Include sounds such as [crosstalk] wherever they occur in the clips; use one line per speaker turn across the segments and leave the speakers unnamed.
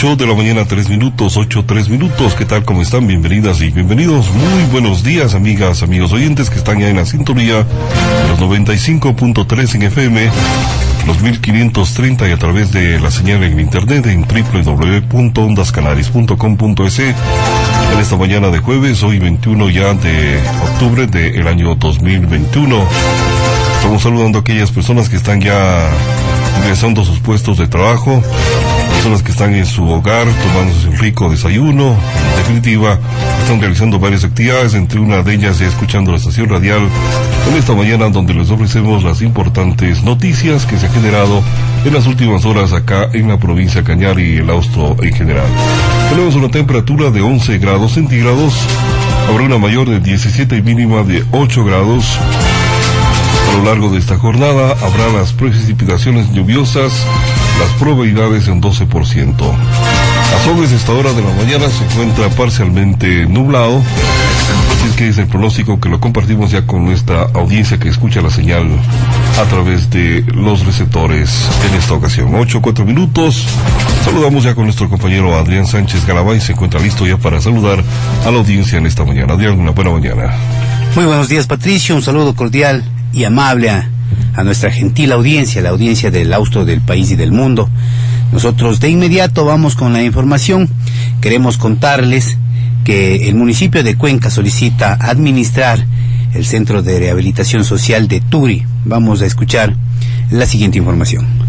8 de la mañana, 3 minutos, 8, 3 minutos. ¿Qué tal? ¿Cómo están? Bienvenidas y bienvenidos. Muy buenos días, amigas, amigos oyentes que están ya en la sintonía de los 95.3 en FM, los 1530 y a través de la señal en internet en www.ondascanaris.com.es. En esta mañana de jueves, hoy 21 ya de octubre del año 2021. Estamos saludando a aquellas personas que están ya ingresando a sus puestos de trabajo, personas que están en su hogar tomándose un rico desayuno. En definitiva, están realizando varias actividades, entre una de ellas escuchando la estación radial en esta mañana donde les ofrecemos las importantes noticias que se han generado en las últimas horas acá en la provincia de Cañar y el Austro en general. Tenemos una temperatura de 11 grados centígrados, habrá una mayor de 17 y mínima de 8 grados. A lo largo de esta jornada habrá las precipitaciones lluviosas, las probabilidades en 12%. A sobre esta hora de la mañana se encuentra parcialmente nublado. Así es que es el pronóstico que lo compartimos ya con nuestra audiencia que escucha la señal a través de los receptores en esta ocasión. 8, 4 minutos. Saludamos ya con nuestro compañero Adrián Sánchez Galabay. Se encuentra listo ya para saludar a la audiencia en esta mañana. Adrián, una buena mañana.
Muy buenos días, Patricio. Un saludo cordial y amable a, a nuestra gentil audiencia, la audiencia del austro del país y del mundo. Nosotros de inmediato vamos con la información. Queremos contarles que el municipio de Cuenca solicita administrar el Centro de Rehabilitación Social de Turi. Vamos a escuchar la siguiente información.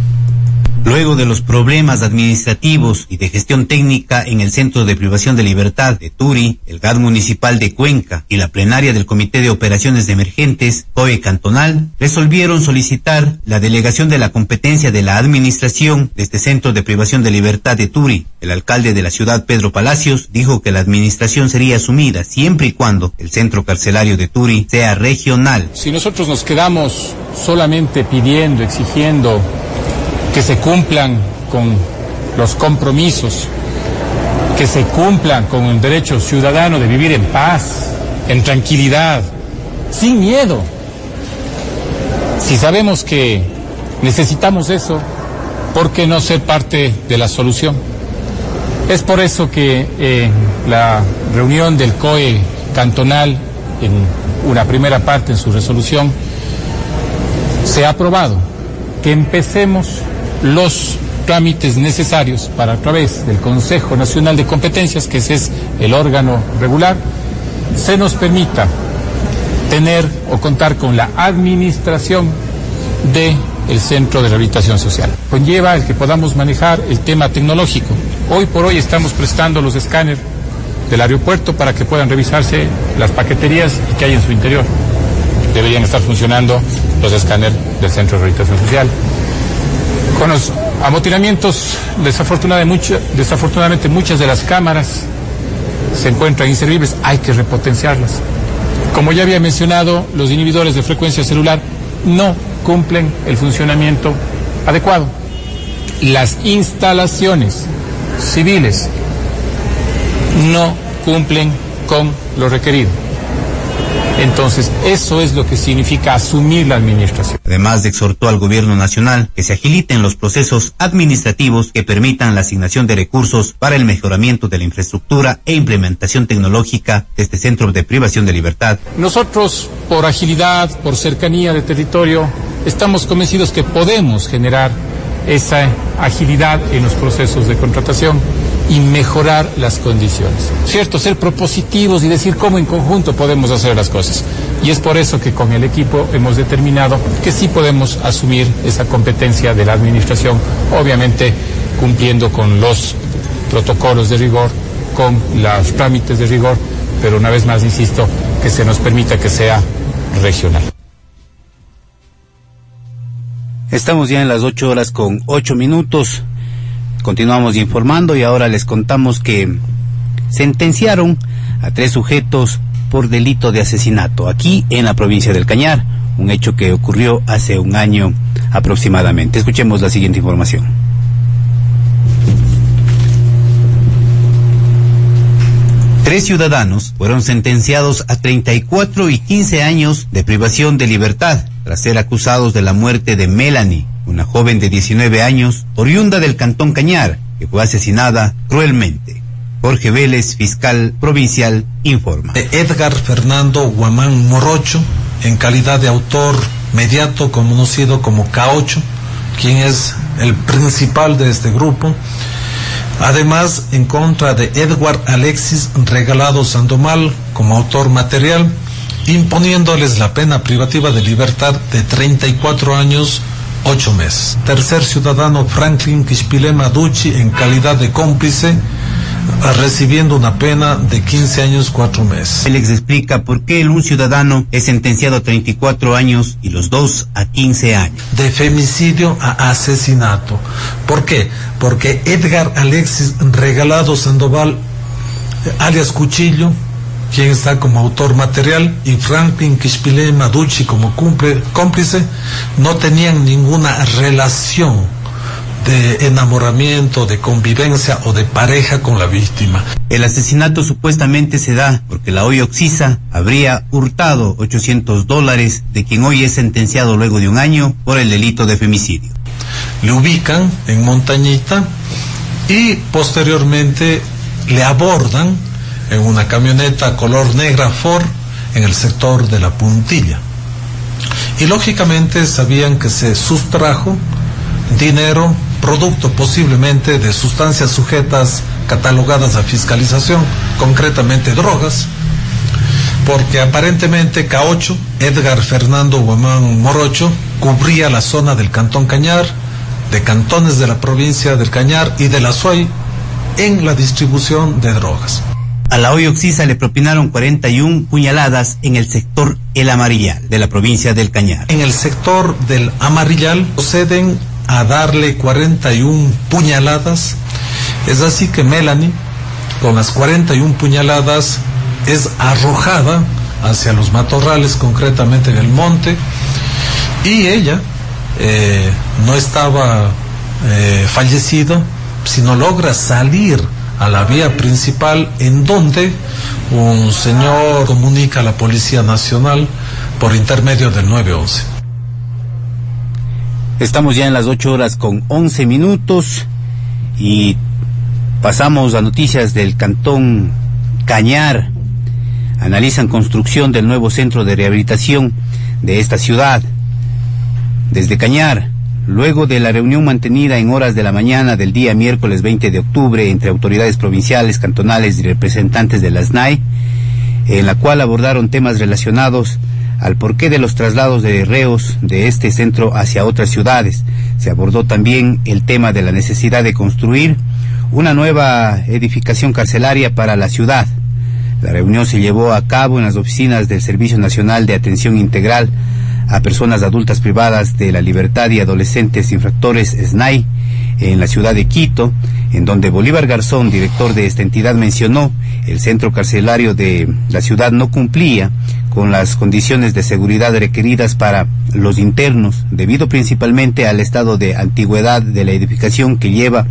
Luego de los problemas administrativos y de gestión técnica en el Centro de Privación de Libertad de Turi, el GAD Municipal de Cuenca y la plenaria del Comité de Operaciones de Emergentes, COE Cantonal, resolvieron solicitar la delegación de la competencia de la administración de este Centro de Privación de Libertad de Turi. El alcalde de la ciudad, Pedro Palacios, dijo que la administración sería asumida siempre y cuando el centro carcelario de Turi sea regional.
Si nosotros nos quedamos solamente pidiendo, exigiendo que se cumplan con los compromisos, que se cumplan con el derecho ciudadano de vivir en paz, en tranquilidad, sin miedo. Si sabemos que necesitamos eso, ¿por qué no ser parte de la solución? Es por eso que eh, la reunión del COE cantonal, en una primera parte en su resolución, se ha aprobado que empecemos los trámites necesarios para a través del Consejo Nacional de Competencias, que ese es el órgano regular, se nos permita tener o contar con la administración de el Centro de Rehabilitación Social. Conlleva el que podamos manejar el tema tecnológico. Hoy por hoy estamos prestando los escáneres del aeropuerto para que puedan revisarse las paqueterías que hay en su interior. Deberían estar funcionando los escáneres del Centro de Rehabilitación Social. Con los amotinamientos, desafortunadamente, desafortunadamente muchas de las cámaras se encuentran inservibles, hay que repotenciarlas. Como ya había mencionado, los inhibidores de frecuencia celular no cumplen el funcionamiento adecuado. Las instalaciones civiles no cumplen con lo requerido. Entonces, eso es lo que significa asumir la administración.
Además, exhortó al gobierno nacional que se agiliten los procesos administrativos que permitan la asignación de recursos para el mejoramiento de la infraestructura e implementación tecnológica de este centro de privación de libertad.
Nosotros, por agilidad, por cercanía de territorio, estamos convencidos que podemos generar esa agilidad en los procesos de contratación y mejorar las condiciones. ¿Cierto? Ser propositivos y decir cómo en conjunto podemos hacer las cosas. Y es por eso que con el equipo hemos determinado que sí podemos asumir esa competencia de la administración, obviamente cumpliendo con los protocolos de rigor, con los trámites de rigor, pero una vez más insisto, que se nos permita que sea regional.
Estamos ya en las ocho horas con ocho minutos. Continuamos informando y ahora les contamos que sentenciaron a tres sujetos por delito de asesinato aquí en la provincia del Cañar, un hecho que ocurrió hace un año aproximadamente. Escuchemos la siguiente información. Tres ciudadanos fueron sentenciados a 34 y 15 años de privación de libertad tras ser acusados de la muerte de Melanie, una joven de 19 años, oriunda del Cantón Cañar, que fue asesinada cruelmente. Jorge Vélez, fiscal provincial, informa.
Edgar Fernando Guamán Morocho, en calidad de autor mediato conocido como K8, quien es el principal de este grupo. Además, en contra de Edward Alexis Regalado Sandomal como autor material, imponiéndoles la pena privativa de libertad de 34 años, 8 meses. Tercer ciudadano Franklin Kishpilema Ducci en calidad de cómplice recibiendo una pena de 15 años 4 meses.
Félix explica por qué un ciudadano es sentenciado a 34 años y los dos a 15 años.
De femicidio a asesinato. ¿Por qué? Porque Edgar Alexis Regalado Sandoval, alias Cuchillo, quien está como autor material, y Franklin Kishpile Maducci como cómplice, no tenían ninguna relación de enamoramiento, de convivencia o de pareja con la víctima.
El asesinato supuestamente se da porque la hoy Oxisa habría hurtado 800 dólares de quien hoy es sentenciado luego de un año por el delito de femicidio.
Le ubican en Montañita y posteriormente le abordan en una camioneta color negra Ford en el sector de la puntilla. Y lógicamente sabían que se sustrajo dinero producto posiblemente de sustancias sujetas catalogadas a fiscalización, concretamente drogas, porque aparentemente K8, Edgar Fernando Guamán Morocho, cubría la zona del Cantón Cañar, de cantones de la provincia del Cañar y de la Suay en la distribución de drogas.
A la hoy Oxisa le propinaron 41 puñaladas en el sector El Amarillal de la provincia del Cañar.
En el sector del Amarillal proceden a darle 41 puñaladas. Es así que Melanie, con las 41 puñaladas, es arrojada hacia los matorrales, concretamente en el monte, y ella eh, no estaba eh, fallecida, sino logra salir a la vía principal en donde un señor comunica a la Policía Nacional por intermedio del 911.
Estamos ya en las 8 horas con 11 minutos y pasamos a noticias del cantón Cañar. Analizan construcción del nuevo centro de rehabilitación de esta ciudad. Desde Cañar, luego de la reunión mantenida en horas de la mañana del día miércoles 20 de octubre entre autoridades provinciales, cantonales y representantes de la SNAI, en la cual abordaron temas relacionados al porqué de los traslados de reos de este centro hacia otras ciudades. Se abordó también el tema de la necesidad de construir una nueva edificación carcelaria para la ciudad. La reunión se llevó a cabo en las oficinas del Servicio Nacional de Atención Integral a Personas Adultas Privadas de la Libertad y Adolescentes Infractores SNAI en la ciudad de Quito, en donde Bolívar Garzón, director de esta entidad, mencionó el centro carcelario de la ciudad no cumplía con las condiciones de seguridad requeridas para los internos, debido principalmente al estado de antigüedad de la edificación que lleva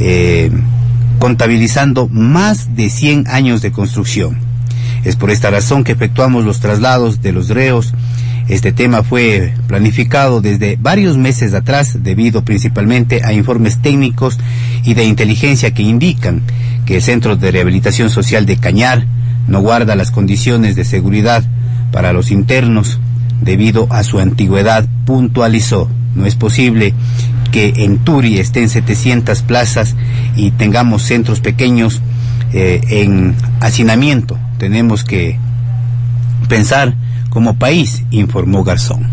eh, contabilizando más de 100 años de construcción. Es por esta razón que efectuamos los traslados de los reos. Este tema fue planificado desde varios meses atrás debido principalmente a informes técnicos y de inteligencia que indican que el Centro de Rehabilitación Social de Cañar no guarda las condiciones de seguridad para los internos debido a su antigüedad, puntualizó. No es posible que en Turi estén 700 plazas y tengamos centros pequeños eh, en hacinamiento. Tenemos que pensar como país, informó Garzón.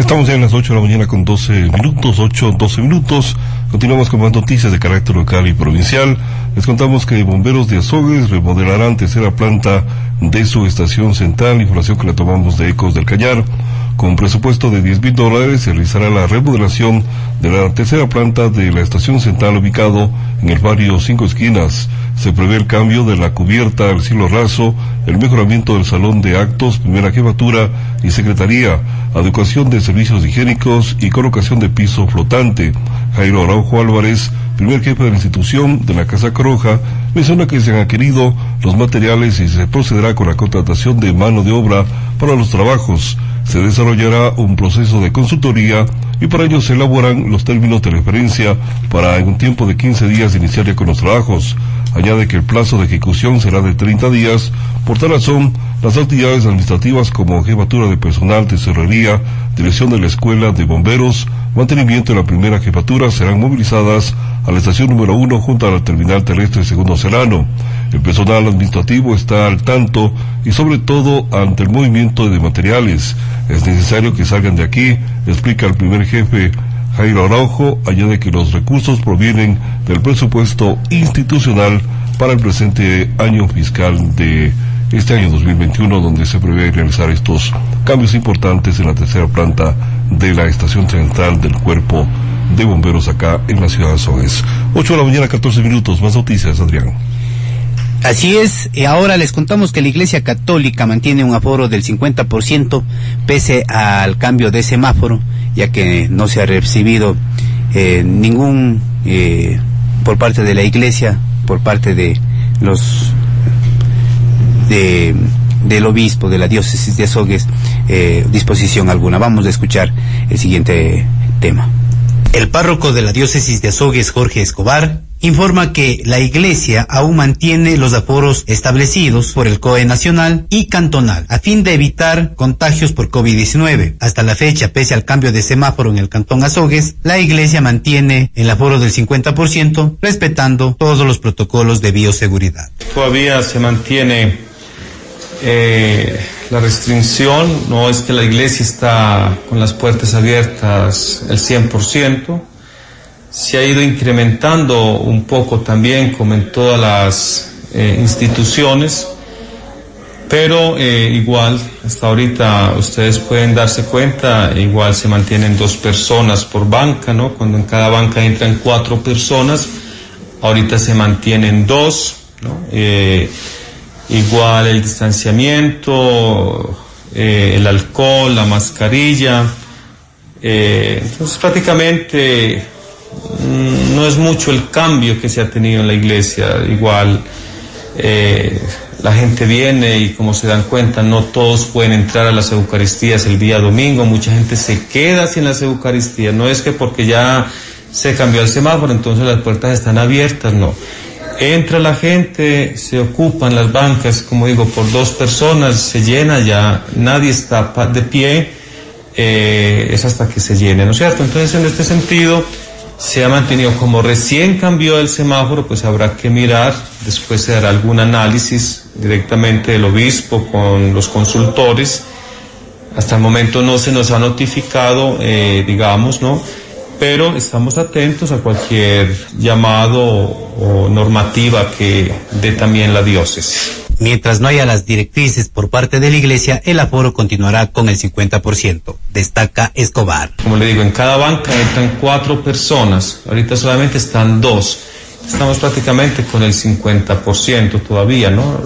Estamos ya en las 8 de la mañana con 12 minutos, 8, 12 minutos. Continuamos con más noticias de carácter local y provincial. Les contamos que bomberos de Azogues remodelarán tercera planta de su estación central, información que la tomamos de Ecos del Cañar. Con presupuesto de 10 mil dólares se realizará la remodelación de la tercera planta de la estación central ubicado en el barrio Cinco Esquinas. Se prevé el cambio de la cubierta al cielo raso, el mejoramiento del salón de actos, primera jefatura y secretaría, adecuación de servicios higiénicos y colocación de piso flotante. Jairo Araujo Álvarez, primer jefe de la institución de la Casa Croja, menciona que se han adquirido los materiales y se procederá con la contratación de mano de obra para los trabajos se desarrollará un proceso de consultoría y para ello se elaboran los términos de referencia para en un tiempo de 15 días iniciar con los trabajos. Añade que el plazo de ejecución será de 30 días. Por tal razón, las actividades administrativas como jefatura de personal, tesorería, dirección de la escuela de bomberos, mantenimiento de la primera jefatura serán movilizadas a la estación número uno junto a la terminal terrestre segundo Serrano. El personal administrativo está al tanto y sobre todo ante el movimiento de materiales. Es necesario que salgan de aquí, explica el primer jefe Jairo Araujo añade que los recursos provienen del presupuesto institucional para el presente año fiscal de este año 2021, donde se prevé realizar estos cambios importantes en la tercera planta de la estación central del cuerpo de bomberos acá en la ciudad de Soes. 8 de la mañana, 14 minutos. Más noticias, Adrián.
Así es, y ahora les contamos que la Iglesia Católica mantiene un aforo del 50% pese al cambio de semáforo ya que no se ha recibido eh, ningún eh, por parte de la iglesia, por parte de los de, del obispo de la diócesis de Azogues, eh, disposición alguna. Vamos a escuchar el siguiente tema. El párroco de la diócesis de Azogues, Jorge Escobar, informa que la Iglesia aún mantiene los aforos establecidos por el COE nacional y cantonal a fin de evitar contagios por COVID-19. Hasta la fecha, pese al cambio de semáforo en el cantón Azogues, la Iglesia mantiene el aforo del 50% respetando todos los protocolos de bioseguridad.
Todavía se mantiene eh, la restricción, no es que la Iglesia está con las puertas abiertas el 100%, se ha ido incrementando un poco también, como en todas las eh, instituciones, pero eh, igual, hasta ahorita ustedes pueden darse cuenta, igual se mantienen dos personas por banca, ¿no? Cuando en cada banca entran cuatro personas, ahorita se mantienen dos, ¿no? Eh, igual el distanciamiento, el alcohol, la mascarilla, entonces prácticamente no es mucho el cambio que se ha tenido en la iglesia. Igual eh, la gente viene y como se dan cuenta, no todos pueden entrar a las Eucaristías el día domingo. Mucha gente se queda sin las Eucaristías. No es que porque ya se cambió el semáforo, entonces las puertas están abiertas, no. Entra la gente, se ocupan las bancas, como digo, por dos personas, se llena ya, nadie está de pie, eh, es hasta que se llene, ¿no es cierto? Entonces, en este sentido, se ha mantenido como recién cambió el semáforo, pues habrá que mirar, después se hará algún análisis directamente del obispo con los consultores. Hasta el momento no se nos ha notificado, eh, digamos, ¿no? Pero estamos atentos a cualquier llamado o normativa que dé también la diócesis.
Mientras no haya las directrices por parte de la Iglesia, el aforo continuará con el 50%, destaca Escobar.
Como le digo, en cada banca entran cuatro personas, ahorita solamente están dos. Estamos prácticamente con el 50% todavía, ¿no?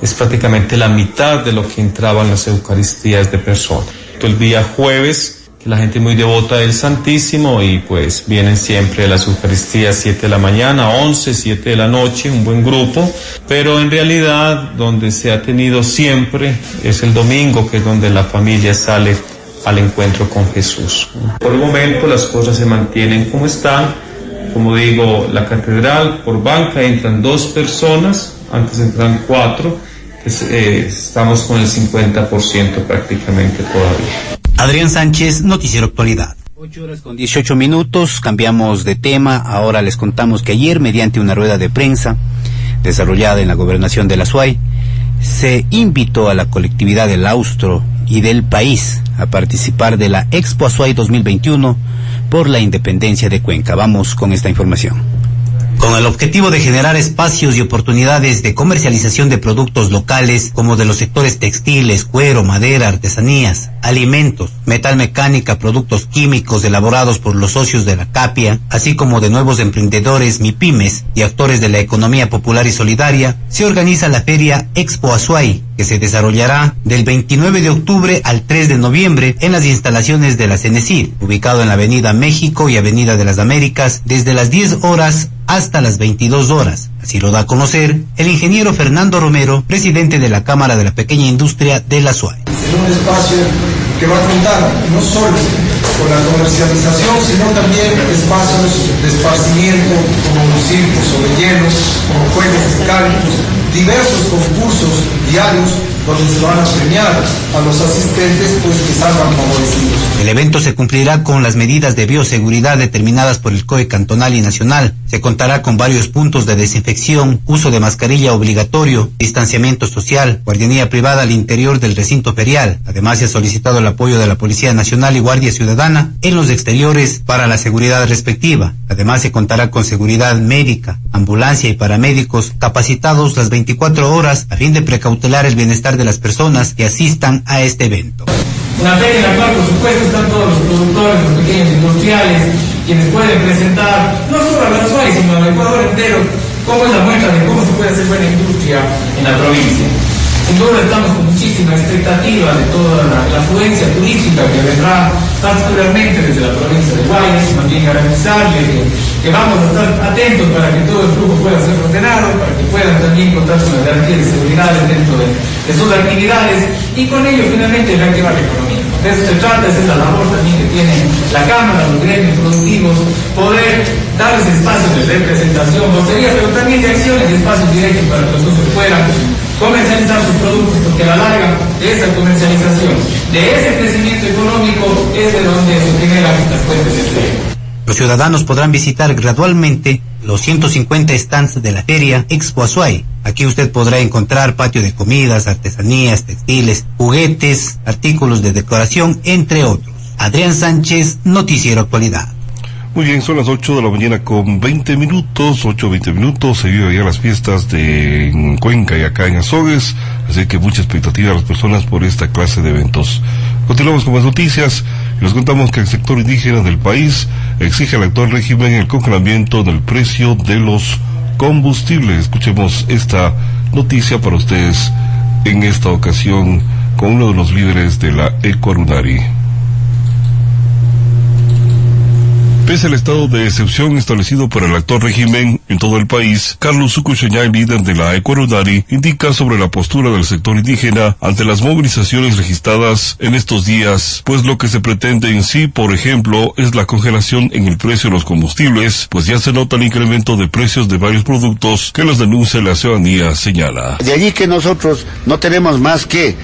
Es prácticamente la mitad de lo que entraban las Eucaristías de personas. El día jueves la gente muy devota del Santísimo y pues vienen siempre a las Eucaristías 7 de la mañana, 11, 7 de la noche, un buen grupo, pero en realidad donde se ha tenido siempre es el domingo, que es donde la familia sale al encuentro con Jesús. Por el momento las cosas se mantienen como están, como digo, la catedral por banca entran dos personas, antes entran cuatro, eh, estamos con el 50% prácticamente todavía.
Adrián Sánchez, Noticiero Actualidad. 8 horas con 18 minutos, cambiamos de tema. Ahora les contamos que ayer, mediante una rueda de prensa desarrollada en la gobernación de la SUAY, se invitó a la colectividad del Austro y del país a participar de la Expo Azuay 2021 por la independencia de Cuenca. Vamos con esta información. Con el objetivo de generar espacios y oportunidades de comercialización de productos locales como de los sectores textiles, cuero, madera, artesanías, alimentos, metal mecánica, productos químicos elaborados por los socios de la CAPIA, así como de nuevos emprendedores, MIPIMES y actores de la economía popular y solidaria, se organiza la feria Expo Azuay, que se desarrollará del 29 de octubre al 3 de noviembre en las instalaciones de la CENESID, ubicado en la Avenida México y Avenida de las Américas, desde las 10 horas hasta las 22 horas. Así lo da a conocer el ingeniero Fernando Romero, presidente de la Cámara de la Pequeña Industria de la SUAE.
Es un espacio que va a contar no solo con la comercialización, sino también espacios de esparcimiento como circos o rellenos, como juegos mecánicos, diversos concursos diarios donde se van a premiar a los asistentes pues que salgan favorecidos.
El evento se cumplirá con las medidas de bioseguridad determinadas por el COE cantonal y nacional. Se contará con varios puntos de desinfección, uso de mascarilla obligatorio, distanciamiento social, guardianía privada al interior del recinto ferial. Además, se ha solicitado el apoyo de la Policía Nacional y Guardia Ciudadana en los exteriores para la seguridad respectiva. Además, se contará con seguridad médica, ambulancia y paramédicos capacitados las 24 horas a fin de precautelar el bienestar de las personas que asistan a este evento.
Feria en la cual, por supuesto, están todos los productores, los pequeños industriales, quienes pueden presentar, no solo a la SUAI, sino al Ecuador entero, cómo es la muestra de cómo se puede hacer buena industria en la provincia. Sin duda estamos con muchísima expectativa de toda la, afluencia turística que vendrá particularmente desde la provincia de Guayas, también garantizarle que, que, vamos a estar atentos para que todo el flujo pueda ser ordenado, para que puedan también contar con las garantías de seguridad dentro de, de sus actividades y con ello finalmente reactivar la economía. De eso se trata, esa es la labor también que tiene la Cámara, los gremios productivos, poder darles espacios de representación, vocería, pero también de acciones y espacios directos para que los puedan comercializar sus productos, porque a la larga de esa comercialización, de ese crecimiento económico, es de donde se generan las fuentes de empleo.
Los ciudadanos podrán visitar gradualmente los 150 stands de la feria Expo Azuay. Aquí usted podrá encontrar patio de comidas, artesanías, textiles, juguetes, artículos de decoración, entre otros. Adrián Sánchez, Noticiero Actualidad.
Muy bien, son las 8 de la mañana con 20 minutos, 8, 20 minutos, se viven ya las fiestas de Cuenca y acá en Azogues, así que mucha expectativa a las personas por esta clase de eventos. Continuamos con más noticias y les contamos que el sector indígena del país exige al actual régimen el congelamiento del precio de los combustibles. Escuchemos esta noticia para ustedes en esta ocasión con uno de los líderes de la Ecuarunari. Pese al estado de excepción establecido por el actual régimen en todo el país, Carlos Sucucheñay, líder de la Ecuarudari, indica sobre la postura del sector indígena ante las movilizaciones registradas en estos días, pues lo que se pretende en sí, por ejemplo, es la congelación en el precio de los combustibles, pues ya se nota el incremento de precios de varios productos que los denuncia la ciudadanía, señala.
De allí que nosotros no tenemos más que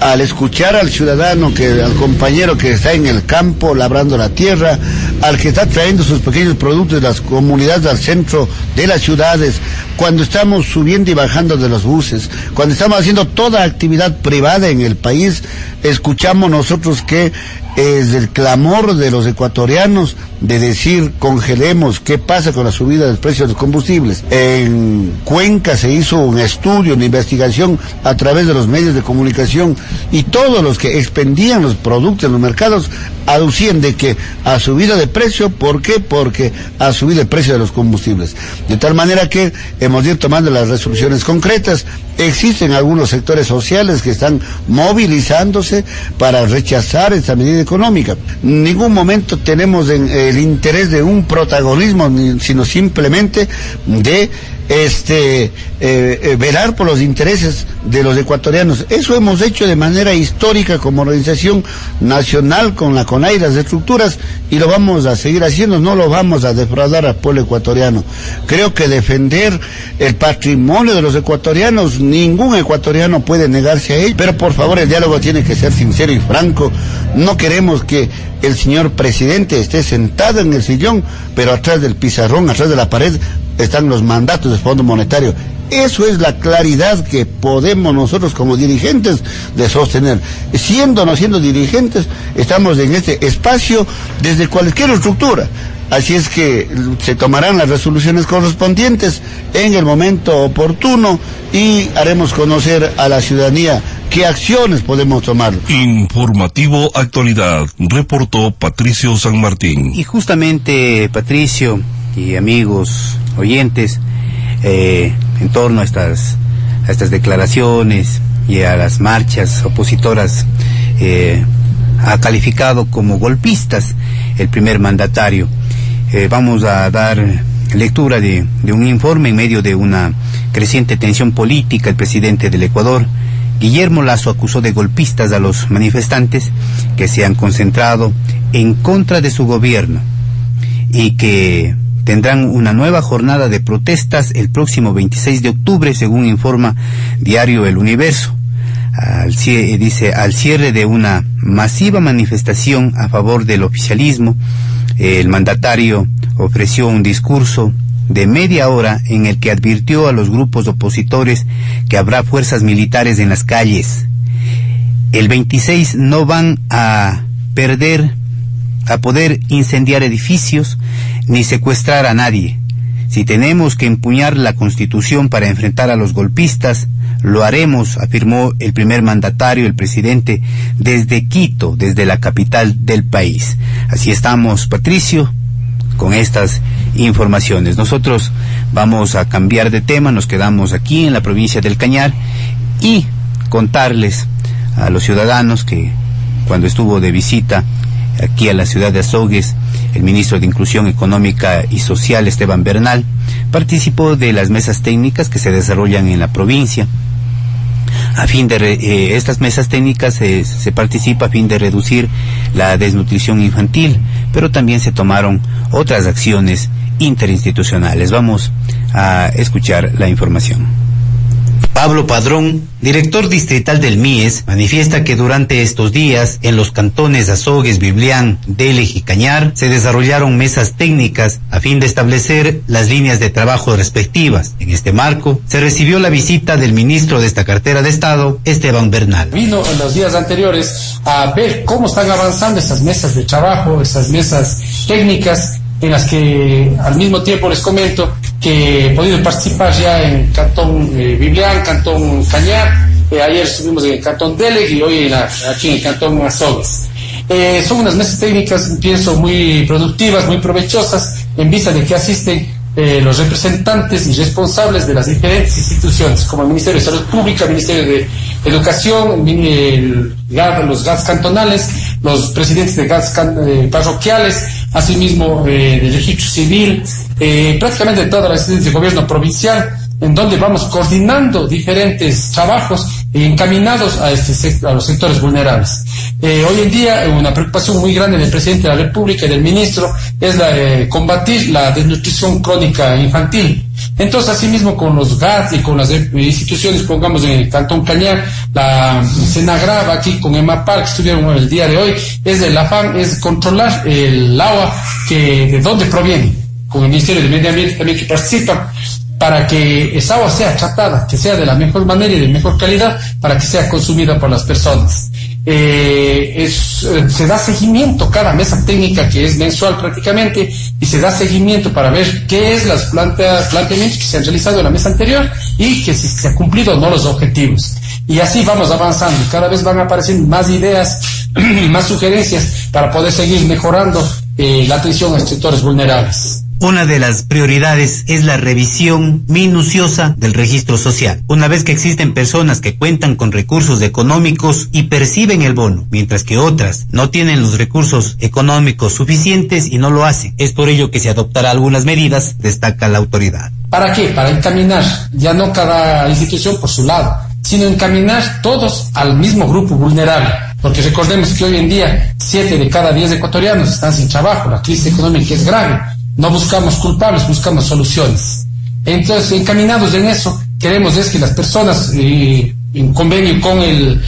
al escuchar al ciudadano, al compañero que está en el campo labrando la tierra, al que está trayendo sus pequeños productos de las comunidades al centro de las ciudades, cuando estamos subiendo y bajando de los buses, cuando estamos haciendo toda actividad privada en el país, escuchamos nosotros que es el clamor de los ecuatorianos de decir congelemos qué pasa con la subida del precio de los combustibles. En Cuenca se hizo un estudio, una investigación a través de los medios de comunicación y todos los que expendían los productos en los mercados aducían de que ha subido de precio, ¿por qué? Porque ha subido el precio de los combustibles. De tal manera que hemos ido tomando las resoluciones concretas. Existen algunos sectores sociales que están movilizándose para rechazar esta medida económica. En ningún momento tenemos el interés de un protagonismo, sino simplemente de este, eh, eh, velar por los intereses de los ecuatorianos. Eso hemos hecho de manera histórica como organización nacional con la CONAI, las estructuras, y lo vamos a seguir haciendo, no lo vamos a defraudar al pueblo ecuatoriano. Creo que defender el patrimonio de los ecuatorianos, ningún ecuatoriano puede negarse a ello, pero por favor el diálogo tiene que ser sincero y franco. No queremos que el señor presidente esté sentado en el sillón, pero atrás del pizarrón, atrás de la pared, están los mandatos del Fondo Monetario. Eso es la claridad que podemos nosotros como dirigentes de sostener. Siendo o no siendo dirigentes, estamos en este espacio desde cualquier estructura. Así es que se tomarán las resoluciones correspondientes en el momento oportuno y haremos conocer a la ciudadanía qué acciones podemos tomar.
Informativo Actualidad, reportó Patricio San Martín.
Y justamente, Patricio y amigos oyentes, eh, en torno a estas, a estas declaraciones y a las marchas opositoras, eh, ha calificado como golpistas el primer mandatario. Eh, vamos a dar lectura de, de, un informe en medio de una creciente tensión política. El presidente del Ecuador, Guillermo Lazo, acusó de golpistas a los manifestantes que se han concentrado en contra de su gobierno y que tendrán una nueva jornada de protestas el próximo 26 de octubre, según informa Diario El Universo. Al, dice, al cierre de una masiva manifestación a favor del oficialismo, el mandatario ofreció un discurso de media hora en el que advirtió a los grupos opositores que habrá fuerzas militares en las calles. El 26 no van a perder, a poder incendiar edificios ni secuestrar a nadie. Si tenemos que empuñar la Constitución para enfrentar a los golpistas, lo haremos, afirmó el primer mandatario, el presidente, desde Quito, desde la capital del país. Así estamos, Patricio, con estas informaciones. Nosotros vamos a cambiar de tema, nos quedamos aquí en la provincia del Cañar y contarles a los ciudadanos que cuando estuvo de visita aquí a la ciudad de Azogues, el ministro de Inclusión Económica y Social, Esteban Bernal, participó de las mesas técnicas que se desarrollan en la provincia a fin de eh, estas mesas técnicas se participa a fin de reducir la desnutrición infantil, pero también se tomaron otras acciones interinstitucionales. Vamos a escuchar la información. Pablo Padrón, director distrital del MIES, manifiesta que durante estos días en los cantones Azogues, Biblián, Delej y Cañar se desarrollaron mesas técnicas a fin de establecer las líneas de trabajo respectivas. En este marco se recibió la visita del ministro de esta cartera de Estado, Esteban Bernal.
Vino en los días anteriores a ver cómo están avanzando esas mesas de trabajo, esas mesas técnicas en las que al mismo tiempo les comento que he podido participar ya en Cantón eh, Biblián, Cantón Cañar, eh, ayer estuvimos en el Cantón Deleg y hoy aquí en el Cantón Azogues. Eh, son unas mesas técnicas, pienso, muy productivas, muy provechosas, en vista de que asisten los representantes y responsables de las diferentes instituciones, como el Ministerio de Salud Pública, el Ministerio de Educación, los GATS cantonales, los presidentes de GATS parroquiales, asimismo eh, del registro civil, prácticamente todas las instituciones de gobierno provincial, en donde vamos coordinando diferentes trabajos encaminados a, este, a los sectores vulnerables. Eh, hoy en día una preocupación muy grande del presidente de la República y del ministro es la combatir la desnutrición crónica infantil. Entonces, asimismo, con los GATS y con las instituciones, pongamos en el Cantón Cañar, la Senagrava aquí con EMAPAR, que estuvieron el día de hoy, es el afán, es controlar el agua que, de dónde proviene, con el Ministerio de Medio Ambiente también que participa, para que esa agua sea tratada, que sea de la mejor manera y de mejor calidad, para que sea consumida por las personas. Eh, eh, se da seguimiento cada mesa técnica que es mensual prácticamente y se da seguimiento para ver qué es las plantas, planteamientos que se han realizado en la mesa anterior y que si se han cumplido o no los objetivos. Y así vamos avanzando. Cada vez van apareciendo más ideas, [clears throat] más sugerencias para poder seguir mejorando eh, la atención a sectores vulnerables.
Una de las prioridades es la revisión minuciosa del registro social. Una vez que existen personas que cuentan con recursos económicos y perciben el bono, mientras que otras no tienen los recursos económicos suficientes y no lo hacen. Es por ello que se adoptará algunas medidas, destaca la autoridad.
¿Para qué? Para encaminar, ya no cada institución por su lado, sino encaminar todos al mismo grupo vulnerable. Porque recordemos que hoy en día, siete de cada diez ecuatorianos están sin trabajo, la crisis económica es grave no buscamos culpables, buscamos soluciones. Entonces, encaminados en eso, queremos es que las personas, eh, en convenio con eh,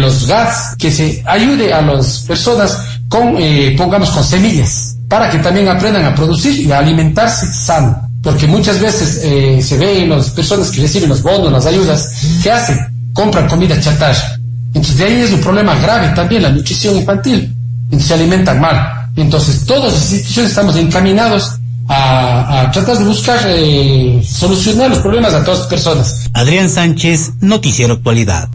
los GATS, que se ayude a las personas con, eh, pongamos, con semillas, para que también aprendan a producir y a alimentarse sano. Porque muchas veces se ve las personas que reciben los bonos, las ayudas, ¿qué hacen? Compran comida chatarra. Entonces, de ahí es un problema grave también la nutrición infantil. Entonces, se alimentan mal. Entonces, todas las instituciones estamos encaminados a, tratar de buscar eh, solucionar los problemas a todas las personas.
Adrián Sánchez, Noticiero Actualidad.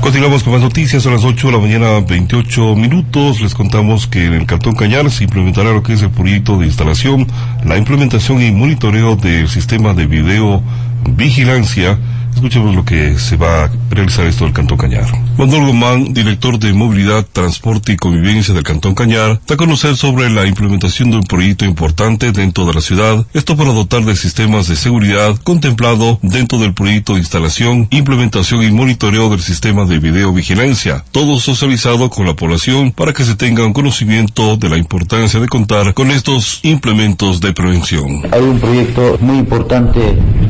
Continuamos con más noticias a las 8 de la mañana, 28 minutos. Les contamos que en el Cantón Cañar se implementará lo que es el proyecto de instalación, la implementación y monitoreo del sistema de video vigilancia Escuchemos lo que se va a realizar esto del Cantón Cañar. Manuel Gomán, director de Movilidad, Transporte y Convivencia del Cantón Cañar, da a conocer sobre la implementación de un proyecto importante dentro de la ciudad, esto para dotar de sistemas de seguridad contemplado dentro del proyecto de instalación, implementación y monitoreo del sistema de videovigilancia, todo socializado con la población para que se tenga un conocimiento de la importancia de contar con estos implementos de prevención.
Hay un proyecto muy importante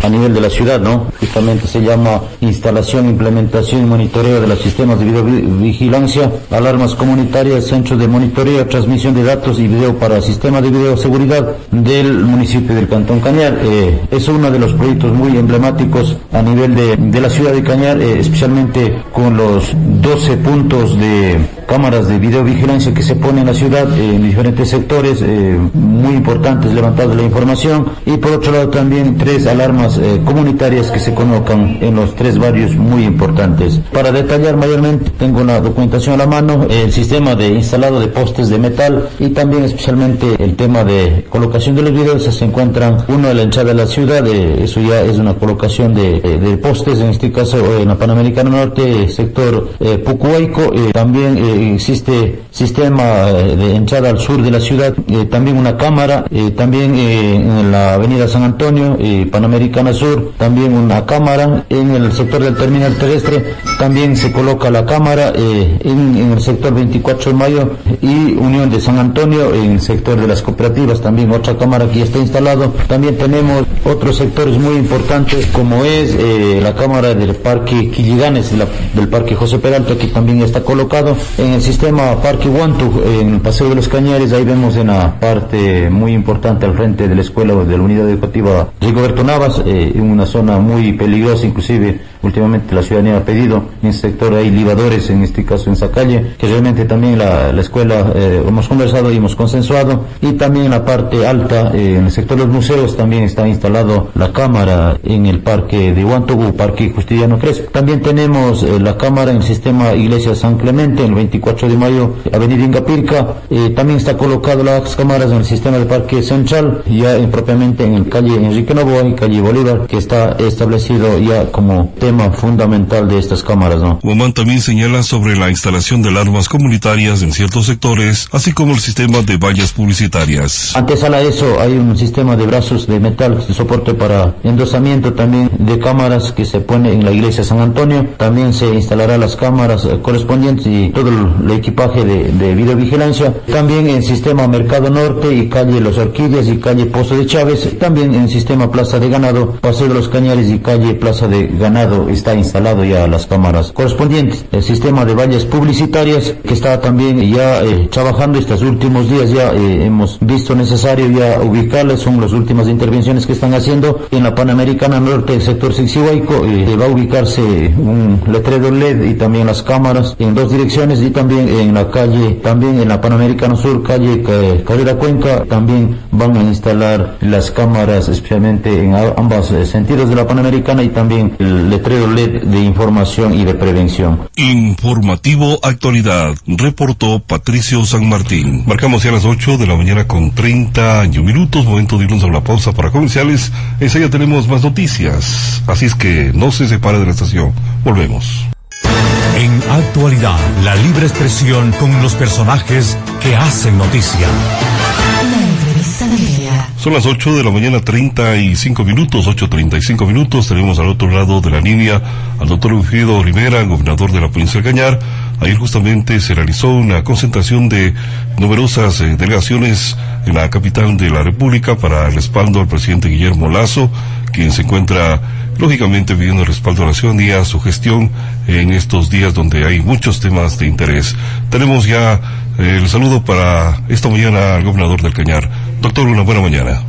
a nivel de la ciudad, ¿no? Justamente se llama instalación, implementación y monitoreo de los sistemas de videovigilancia, alarmas comunitarias, centros de monitoreo, transmisión de datos y video para sistemas de videoseguridad del municipio del Cantón Cañar. Eh, es uno de los proyectos muy emblemáticos a nivel de, de la ciudad de Cañar, eh, especialmente con los 12 puntos de cámaras de videovigilancia que se ponen en la ciudad eh, en diferentes sectores muy importantes levantados la información y por otro lado también tres alarmas comunitarias que se colocan en los tres barrios muy importantes. Para detallar mayormente tengo la documentación a la mano, el sistema de instalado de postes de metal y también especialmente el tema de colocación de los videos se encuentran uno en la hinchada de la ciudad, eso ya es una colocación de, de postes, en este caso en la Panamericana Norte, sector Pucuaico, también existe sistema de entrada al sur de la ciudad, también una cámara, también en la avenida San Antonio, Panamericana Sur, también una cámara, en el sector del terminal terrestre también se coloca la cámara, en, en, el sector 24 de mayo y Unión de San Antonio, en el sector de las cooperativas también otra cámara que ya está instalado. También tenemos otros sectores muy importantes como es la cámara del parque Quilliganes, del parque José Peralta que también está colocado en el sistema Parque Huantu, en el Paseo de los Cañares, ahí vemos en la parte muy importante al frente de la escuela de la unidad educativa Rigoberto Navas, eh, en una zona muy peligrosa, inclusive últimamente la ciudadanía ha pedido, en el sector hay libadores, en este caso en Zacalle, que realmente también la, la escuela eh, hemos conversado y hemos consensuado, y también en la parte alta, eh, en el sector de los museos, también está instalado la cámara en el parque de Huantugu, Parque Justiniano Crespo. También tenemos la cámara en el sistema Iglesia San Clemente, en el 24 de mayo, Avenida Ingapirca. Eh, también está colocado las cámaras en el sistema de parque central, ya propiamente en el calle Enrique Novoa y calle Bolívar, que está establecido ya como tema fundamental de estas cámaras. ¿no?
Guamán también señala sobre la instalación de alarmas comunitarias en ciertos sectores, así como el sistema de vallas publicitarias.
Antes a eso hay un sistema de brazos de metal de soporte para endosamiento también de cámaras que se pone en la iglesia San Antonio. También se instalará las cámaras eh, correspondientes y todo el equipaje de, de videovigilancia. También en sistema Mercado Norte y calle Los Orquídeas y calle Pozo de Chávez. También en sistema Plaza de Ganado, Paseo de los Cañares y calle Plaza de Ganado está instalado ya las cámaras correspondientes. El sistema de vallas publicitarias que está también ya eh, trabajando estos últimos días ya eh, hemos visto necesario ya ubicarles son las últimas intervenciones que están haciendo en la Panamericana Norte, el sector Sixihuaico, eh, va a ubicarse un letrero LED y también las cámaras en dos direcciones y también en la calle, también en la Panamericana Sur, calle Carrera Cuenca, también van a instalar las cámaras especialmente en ambos sentidos de la Panamericana y también el letrero LED de información y de prevención.
Informativo Actualidad, reportó Patricio San Martín. Marcamos ya las 8 de la mañana con 30 minutos, momento de irnos a una pausa para comerciales. Enseguida tenemos más noticias, así es que no se separe de la estación. Volvemos.
En actualidad, la libre expresión con los personajes que hacen noticia.
Son las 8 de la mañana, 35 minutos, 8.35 minutos. Tenemos al otro lado de la línea al doctor Eugilio Rivera, gobernador de la provincia de Cañar. Ayer justamente se realizó una concentración de numerosas eh, delegaciones en la capital de la República para el respaldo al presidente Guillermo Lazo, quien se encuentra lógicamente pidiendo respaldo a la ciudadanía a su gestión en estos días donde hay muchos temas de interés. Tenemos ya eh, el saludo para esta mañana al gobernador del Cañar. Doctor, una buena mañana.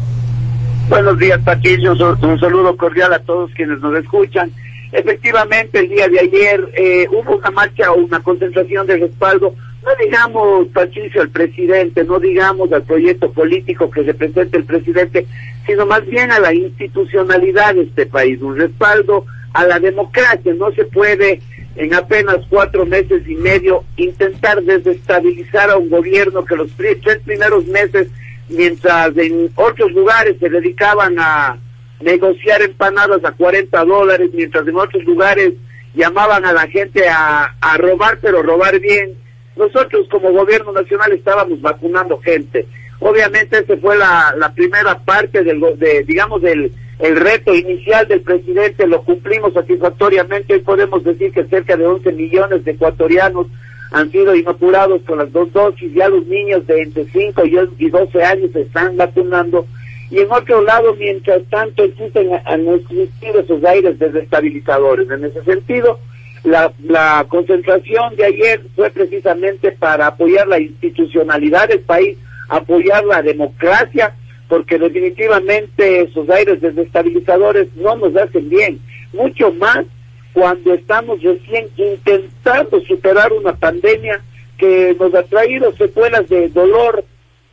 Buenos días, Patricio. Un saludo cordial a todos quienes nos escuchan. Efectivamente, el día de ayer eh, hubo una marcha o una concentración de respaldo, no digamos, Patricio, al presidente, no digamos al proyecto político que representa el presidente, sino más bien a la institucionalidad de este país, un respaldo a la democracia. No se puede en apenas cuatro meses y medio intentar desestabilizar a un gobierno que los tres primeros meses, mientras en otros lugares se dedicaban a negociar empanadas a 40 dólares, mientras en otros lugares llamaban a la gente a, a robar, pero robar bien. Nosotros como gobierno nacional estábamos vacunando gente. Obviamente esa fue la, la primera parte del, de, digamos, del el reto inicial del presidente, lo cumplimos satisfactoriamente. Hoy podemos decir que cerca de 11 millones de ecuatorianos han sido inoculados con las dos dosis. Ya los niños de entre 5 y 12 años se están vacunando. Y en otro lado, mientras tanto, existen a existir esos aires desestabilizadores. En ese sentido, la, la concentración de ayer fue precisamente para apoyar la institucionalidad del país, apoyar la democracia, porque definitivamente esos aires desestabilizadores no nos hacen bien, mucho más cuando estamos recién intentando superar una pandemia que nos ha traído secuelas de dolor,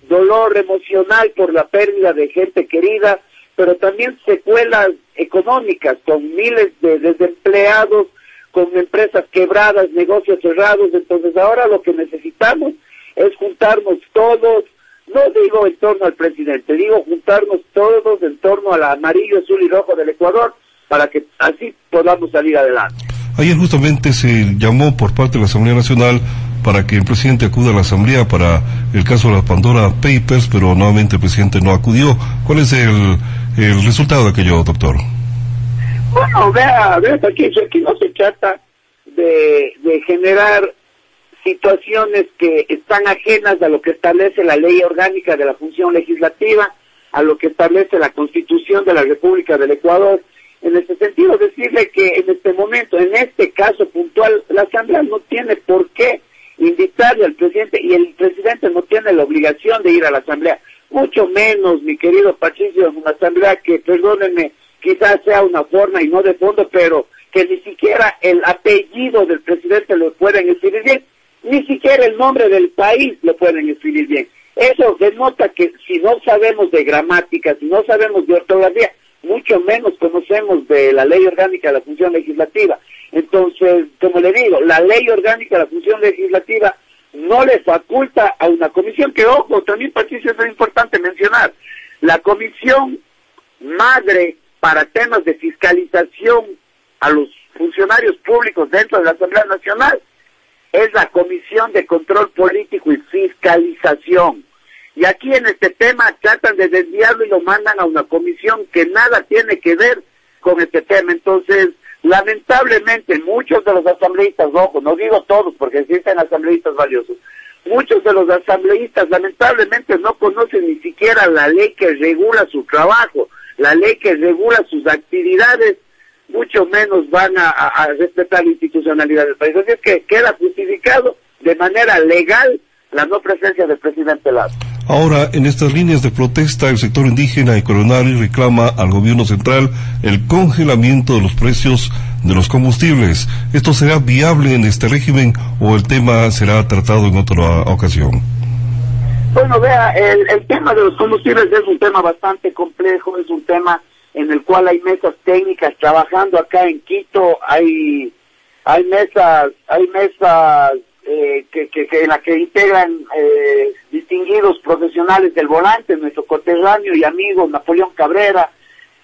dolor emocional por la pérdida de gente querida, pero también secuelas económicas con miles de desempleados, con empresas quebradas, negocios cerrados. Entonces ahora lo que necesitamos es juntarnos todos, no digo en torno al presidente, digo juntarnos todos en torno al amarillo, azul y rojo del Ecuador para que así podamos salir adelante.
Ayer justamente se llamó por parte de la Asamblea Nacional para que el presidente acuda a la Asamblea para el caso de las Pandora Papers, pero nuevamente el presidente no acudió. ¿Cuál es el, el resultado de aquello, doctor?
Bueno, vea, vea, Patricio, aquí no se trata de, de generar situaciones que están ajenas a lo que establece la ley orgánica de la función legislativa, a lo que establece la Constitución de la República del Ecuador. En este sentido, decirle que en este momento, en este caso puntual, la Asamblea no tiene por qué invitarle al presidente y el presidente no tiene la obligación de ir a la Asamblea. Mucho menos, mi querido Patricio, en una Asamblea que, perdónenme, quizás sea una forma y no de fondo, pero que ni siquiera el apellido del presidente lo pueden escribir bien, ni siquiera el nombre del país lo pueden escribir bien. Eso denota que si no sabemos de gramática, si no sabemos de ortografía, mucho menos conocemos de la ley orgánica de la función legislativa. Entonces, como le digo, la ley orgánica de la función legislativa no le faculta a una comisión que, ojo, también Patricio es importante mencionar, la comisión madre para temas de fiscalización a los funcionarios públicos dentro de la Asamblea Nacional es la Comisión de Control Político y Fiscalización. Y aquí en este tema tratan de desviarlo y lo mandan a una comisión que nada tiene que ver con este tema. Entonces, lamentablemente, muchos de los asambleístas, ojo, no digo todos porque existen asambleístas valiosos, muchos de los asambleístas lamentablemente no conocen ni siquiera la ley que regula su trabajo, la ley que regula sus actividades, mucho menos van a, respetar la institucionalidad del país. Así es que queda justificado de manera legal la no presencia del presidente Lazo.
Ahora, en estas líneas de protesta, el sector indígena y coronari reclama al gobierno central el congelamiento de los precios de los combustibles. ¿Esto será viable en este régimen o el tema será tratado en otra ocasión?
Bueno, vea, el, el tema de los combustibles es un tema bastante complejo, es un tema en el cual hay mesas técnicas trabajando acá en Quito, hay hay mesas, hay mesas eh, que, en la que integran eh, distinguidos profesionales del volante, nuestro coterráneo y amigo Napoleón Cabrera,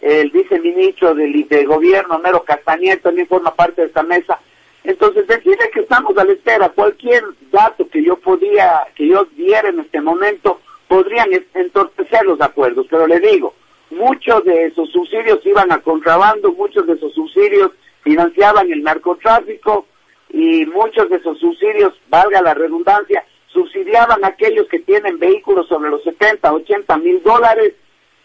el viceministro del, del gobierno, Mero Castañer, también forma parte de esta mesa. Entonces, decirle que estamos a la espera, cualquier dato que yo podía, que yo diera en este momento, podrían entorpecer los acuerdos, pero le digo, muchos de esos subsidios iban a contrabando, muchos de esos subsidios financiaban el narcotráfico y muchos de esos subsidios, valga la redundancia, subsidiaban a aquellos que tienen vehículos sobre los 70, 80 mil dólares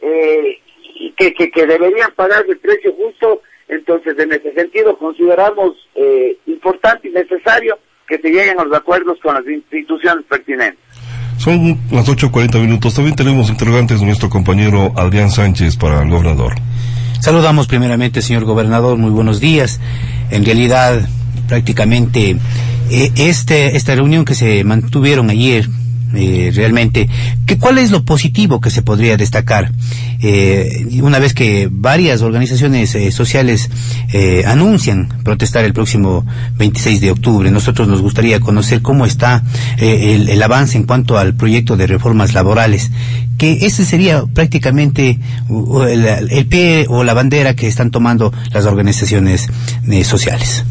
eh, y que, que, deberían pagar el precio justo. Entonces, en ese sentido, consideramos eh, importante y necesario que se lleguen a los acuerdos con las instituciones pertinentes.
Son las 8.40 minutos. También tenemos interrogantes de nuestro compañero Adrián Sánchez para el gobernador.
Saludamos primeramente, señor gobernador. Muy buenos días. En realidad, prácticamente eh, este esta reunión que se mantuvieron ayer eh, realmente. ¿Qué, ¿Cuál es lo positivo que se podría destacar? Eh, una vez que varias organizaciones eh, sociales eh, anuncian protestar el próximo 26 de octubre, nosotros nos gustaría conocer cómo está eh, el, el avance en cuanto al proyecto de reformas laborales, que ese sería prácticamente el, el pie o la bandera que están tomando las organizaciones eh, sociales.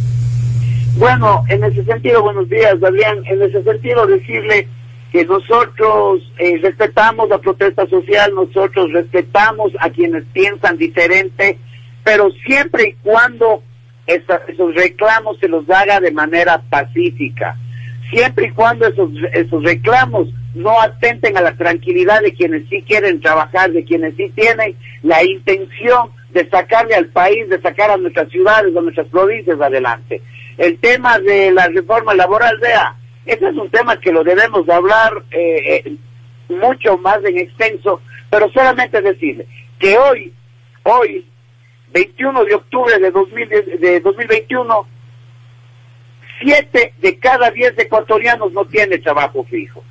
Bueno, en ese sentido, buenos días, Adrián. En ese sentido, decirle que nosotros eh, respetamos la protesta social, nosotros respetamos a quienes piensan diferente, pero siempre y cuando esos reclamos se los haga de manera pacífica, siempre y cuando esos, esos reclamos no atenten a la tranquilidad de quienes sí quieren trabajar, de quienes sí tienen la intención de sacarle al país, de sacar a nuestras ciudades, a nuestras provincias adelante. El tema de la reforma laboral, vea, ese es un tema que lo debemos hablar eh, eh, mucho más en extenso, pero solamente decirle que hoy, hoy, 21 de octubre de, 2010 de 2021, siete de cada diez ecuatorianos no tiene trabajo fijo.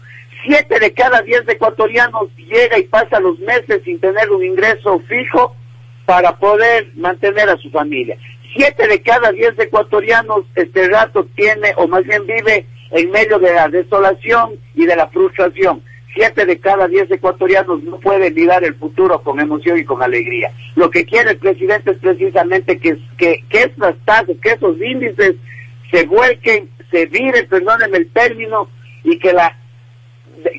Siete de cada diez ecuatorianos llega y pasa los meses sin tener un ingreso fijo para poder mantener a su familia. Siete de cada diez ecuatorianos este rato tiene, o más bien vive en medio de la desolación y de la frustración. Siete de cada diez ecuatorianos no pueden mirar el futuro con emoción y con alegría. Lo que quiere el presidente es precisamente que, que, que tasas, que esos índices se vuelquen, se viren, perdónenme el término, y que la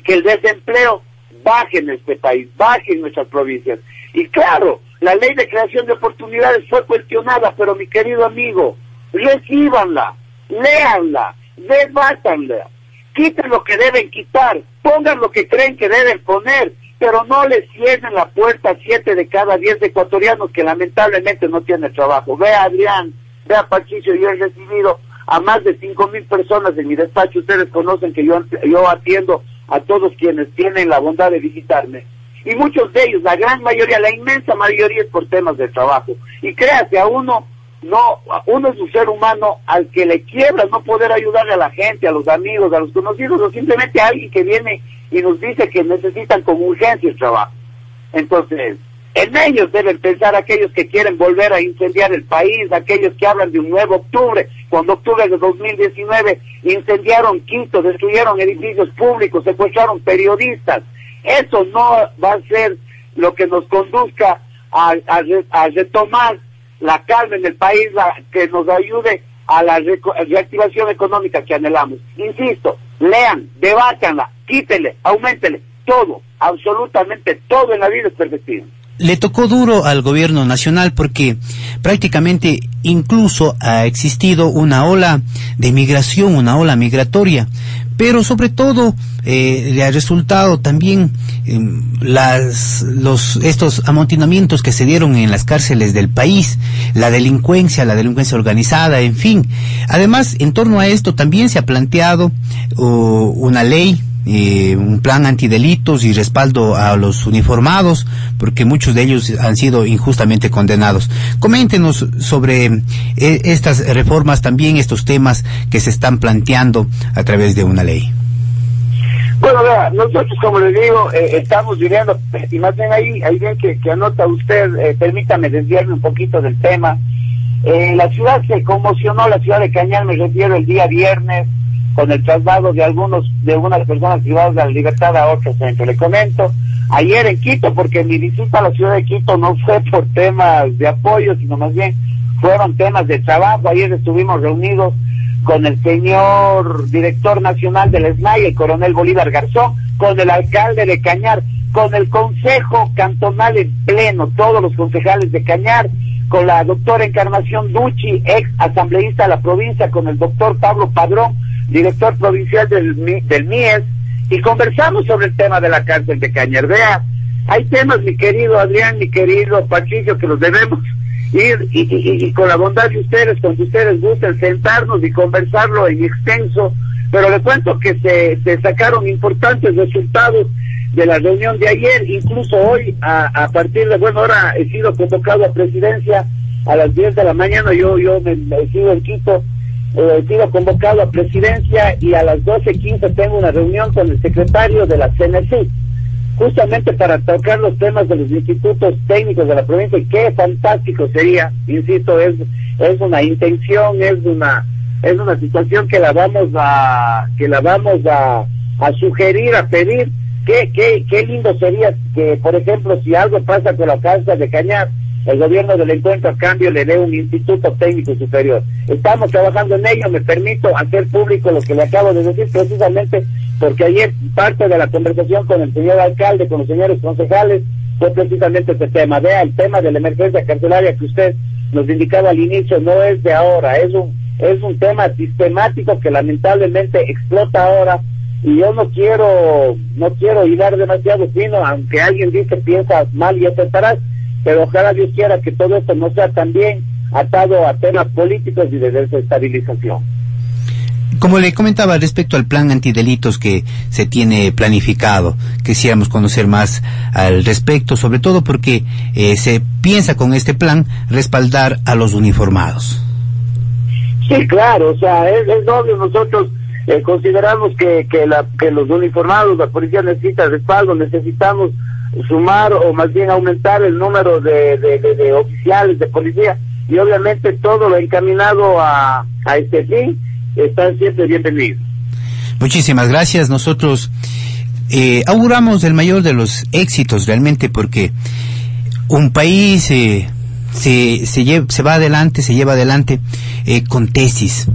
que el desempleo baje en este país, baje en nuestras provincias. Y claro, la ley de creación de oportunidades fue cuestionada, pero mi querido amigo, recíbanla, léanla, debátanla, quiten lo que deben quitar, pongan lo que creen que deben poner, pero no le cierren la puerta a siete de cada diez ecuatorianos que lamentablemente no tienen trabajo. Vea Adrián, vea Patricio, yo he recibido a más de cinco mil personas en mi despacho. Ustedes conocen que yo, yo atiendo a todos quienes tienen la bondad de visitarme. Y muchos de ellos, la gran mayoría, la inmensa mayoría es por temas de trabajo. Y créase, a uno, no, uno es un ser humano al que le quiebra no poder ayudarle a la gente, a los amigos, a los conocidos, o simplemente a alguien que viene y nos dice que necesitan con urgencia el trabajo. Entonces, en ellos deben pensar aquellos que quieren volver a incendiar el país, aquellos que hablan de un nuevo octubre, cuando octubre de 2019 incendiaron Quito, destruyeron edificios públicos, secuestraron periodistas. Eso no va a ser lo que nos conduzca a, a a retomar la calma en el país, la- que nos ayude a la reactivación económica que anhelamos. Insisto, lean, debátanla, quítele, aumentele, todo, absolutamente todo en la vida es perfectible.
Le tocó duro al gobierno nacional porque prácticamente incluso ha existido una ola de migración, una ola migratoria, pero sobre todo eh, le ha resultado también eh, las, los, estos amontinamientos que se dieron en las cárceles del país, la delincuencia, la delincuencia organizada, en fin. Además, en torno a esto también se ha planteado uh, una ley eh, un plan antidelitos y respaldo a los uniformados, porque muchos de ellos han sido injustamente condenados. Coméntenos sobre eh, estas reformas, también estos temas que se están planteando a través de una ley.
Bueno, nosotros, como le digo, eh, estamos viviendo, y más bien ahí, ahí bien que, anota usted, eh, permítame desviarme un poquito del tema. La ciudad se conmocionó, la ciudad de Cañar, me refiero el día viernes, con el traslado de algunos, de algunas personas privadas de la libertad a otro centro. Le comento, ayer en Quito, porque mi visita a la ciudad de Quito no fue [laughs] por temas de apoyo, sino más bien fueron temas de trabajo. Ayer estuvimos reunidos con el señor director nacional del SNAI, el coronel Bolívar Garzón, con el alcalde de Cañar, con el consejo cantonal en pleno, todos los concejales de Cañar, con la doctora Encarnación Ducci, ex asambleísta de la provincia, con el doctor Pablo Padrón, director provincial del, del MIES, y conversamos sobre el tema de la cárcel de Cañar. Vea, hay temas, mi querido Adrián, mi querido Patricio, que los debemos ir y, con la bondad de ustedes, cuando ustedes gusten, sentarnos y conversarlo en extenso, pero le cuento que se, sacaron importantes resultados de la reunión de ayer, incluso hoy, a, a partir de, bueno, ahora he sido convocado a presidencia a las 10 de la mañana, yo, yo me, me he sido en Quito, eh, he sido convocado a presidencia y a las 12.15 tengo una reunión con el secretario de la CNC, justamente para tocar los temas de los institutos técnicos de la provincia qué fantástico sería, insisto, es, es una intención, es una es una situación que la vamos a que la vamos a, a sugerir, a pedir. Qué, qué, qué lindo sería que, por ejemplo, si algo pasa con la casa de Cañar, el gobierno del encuentro a cambio le dé un instituto técnico superior. Estamos trabajando en ello, me permito hacer público lo que le acabo de decir precisamente porque ayer parte de la conversación con el señor alcalde, con los señores concejales, fue precisamente este tema. Vea, el tema de la emergencia carcelaria que usted nos indicaba al inicio no es de ahora, es un es un tema sistemático que lamentablemente explota ahora y yo no quiero no quiero hilar demasiado fino, aunque alguien dice piensa mal y aceptarás, pero ojalá Dios quiera que todo esto no sea también atado a temas políticos y de desestabilización.
Como le comentaba respecto al plan antidelitos que se tiene planificado, quisiéramos conocer más al respecto, sobre todo porque eh, se piensa con este plan respaldar a los uniformados.
Sí, claro, o sea, es, es obvio, nosotros eh, consideramos que, que, la, que los uniformados, la policía necesita respaldo, necesitamos sumar o más bien aumentar el número de, de, oficiales de policía y obviamente todo lo encaminado a, a este fin están siempre bienvenidos.
Muchísimas gracias. Nosotros eh, auguramos el mayor de los éxitos realmente porque un país eh, se, se, se va adelante, se lleva adelante eh, con tesis,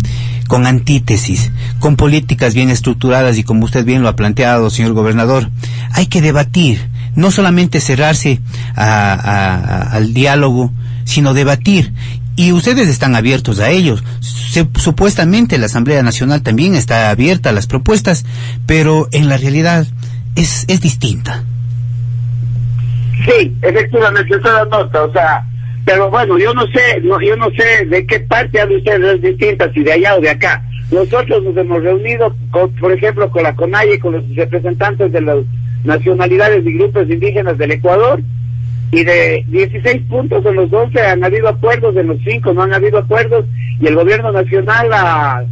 con antítesis, con políticas bien estructuradas y como usted bien lo ha planteado, señor gobernador, hay que debatir, no solamente cerrarse al diálogo, sino debatir. Y ustedes están abiertos a ellos. supuestamente la Asamblea Nacional también está abierta a las propuestas, pero en la realidad es, es distinta.
Sí, efectivamente, esa es la nota. O sea, pero bueno, yo no sé, no, yo no sé de qué parte hablan ustedes distintas, si de allá o de acá. Nosotros nos hemos reunido, con, por ejemplo, con la CONAIE, con los representantes de las nacionalidades y grupos indígenas del Ecuador, y de 16 puntos de los 11 han habido acuerdos, de los 5 no han habido acuerdos, y el gobierno nacional ha,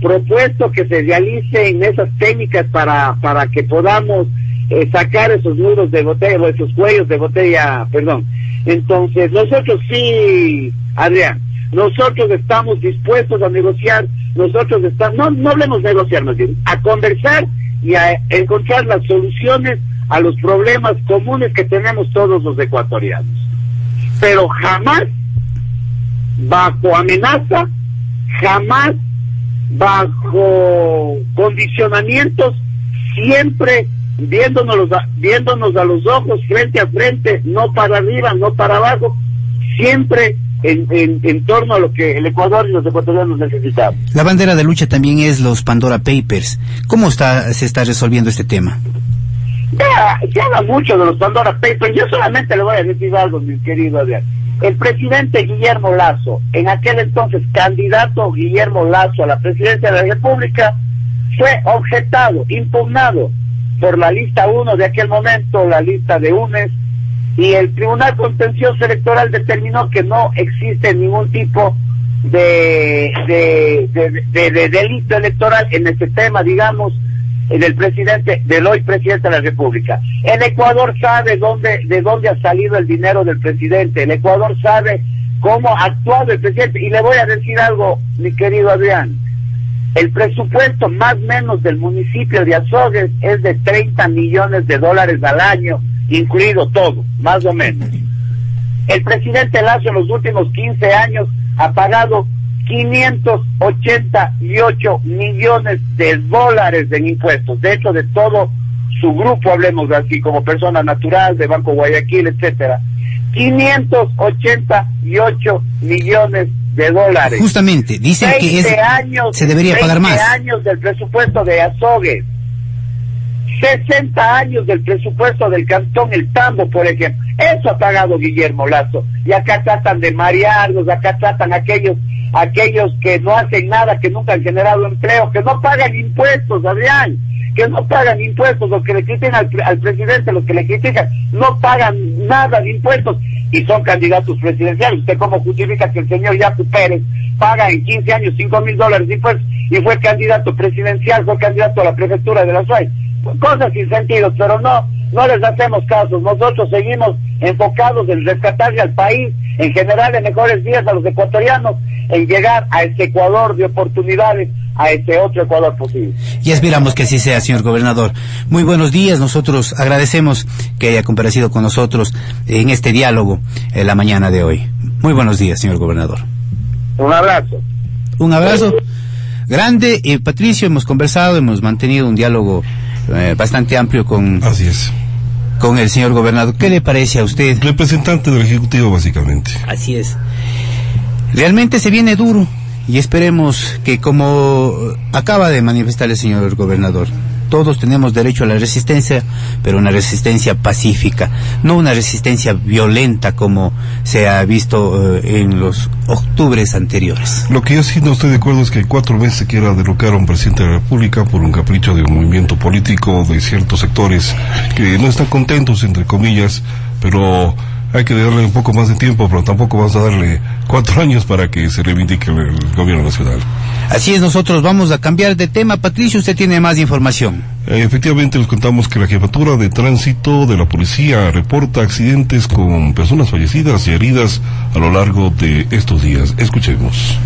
propuesto que se realicen esas técnicas para, para que podamos eh, sacar esos nudos de botella, o esos cuellos de botella, perdón, entonces, nosotros sí, Adrián, nosotros estamos dispuestos a negociar, nosotros estamos, no, no hablemos de negociar a conversar y a encontrar las soluciones a los problemas comunes que tenemos todos los ecuatorianos. Pero jamás bajo amenaza, jamás bajo condicionamientos, siempre viéndonos, viéndonos a los ojos frente a frente, no para arriba, no para abajo, siempre en, en, torno a lo que el Ecuador y los ecuatorianos necesitamos.
La bandera de lucha también es los Pandora Papers. ¿Cómo está, se está resolviendo este tema?
Ya, se habla mucho de los Pandora Papers. Yo solamente le voy a decir algo, mi querido Adrián. El presidente Guillermo Lazo, en aquel entonces candidato Guillermo Lazo a la presidencia de la República, fue objetado, impugnado por la lista 1 de aquel momento, la lista de UNES, y el Tribunal Contencioso Electoral determinó que no existe ningún tipo de, de, delito electoral en este tema, digamos, del presidente, del hoy presidente de la República. El Ecuador sabe dónde, de dónde ha salido el dinero del presidente, el Ecuador sabe cómo ha actuado el presidente, y le voy a decir algo, mi querido Adrián, el presupuesto más menos del municipio de Azogues es de 30 millones de dólares al año, incluido todo, más o menos. El presidente Lazo en los últimos 15 años ha pagado 588 millones de dólares en impuestos, de hecho de todo su grupo, hablemos así, como persona natural, de Banco Guayaquil, etcétera. 588 millones de dólares.
Justamente, dicen que es,
años,
se debería pagar más.
años del presupuesto de Azogues. 60 años del presupuesto del Cantón El Tambo, por ejemplo. Eso ha pagado Guillermo Lazo. Y acá tratan de marearlos, acá tratan aquellos, aquellos que no hacen nada, que nunca han generado empleo, que no pagan impuestos, Adrián, que no pagan impuestos, los que le critican al, presidente, los que le critican, no pagan nada de impuestos y son candidatos presidenciales. ¿Usted cómo justifica que el señor Yacu Pérez paga en 15 años 5 mil dólares y, pues, y fue candidato presidencial, fue candidato a la prefectura de la SUAY? Cosas sin sentido, pero no, no les hacemos caso. Nosotros seguimos enfocados en rescatarle al país, en general en mejores días a los ecuatorianos, en llegar a este Ecuador de oportunidades, a este otro Ecuador posible.
Y esperamos que así sea, señor gobernador. Muy buenos días. Nosotros agradecemos que haya comparecido con nosotros en este diálogo en la mañana de hoy. Muy buenos días, señor gobernador.
Un abrazo.
Un abrazo grande. Y Patricio, hemos conversado, hemos mantenido un diálogo eh, bastante amplio con...
Así es.
Con el señor gobernador. ¿Qué le parece a usted?
Representante del Ejecutivo, básicamente.
Así es. Realmente se viene duro y esperemos que como acaba de manifestar el señor gobernador, todos tenemos derecho a la resistencia, pero una resistencia pacífica, no una resistencia violenta como se ha visto eh, en los octubres anteriores.
Lo que yo sí no estoy de acuerdo es que cuatro veces se quiera derrocar a un presidente de la República por un capricho de un movimiento político de ciertos sectores que no están contentos, entre comillas, pero hay que darle un poco más de tiempo, pero tampoco vamos a darle cuatro [laughs] años para que se reivindique el, gobierno nacional.
Así es, nosotros vamos a cambiar de tema. Patricio, usted tiene más información.
Eh, efectivamente, les contamos que la jefatura de tránsito de la policía reporta accidentes con personas fallecidas y heridas a lo largo de estos días. Escuchemos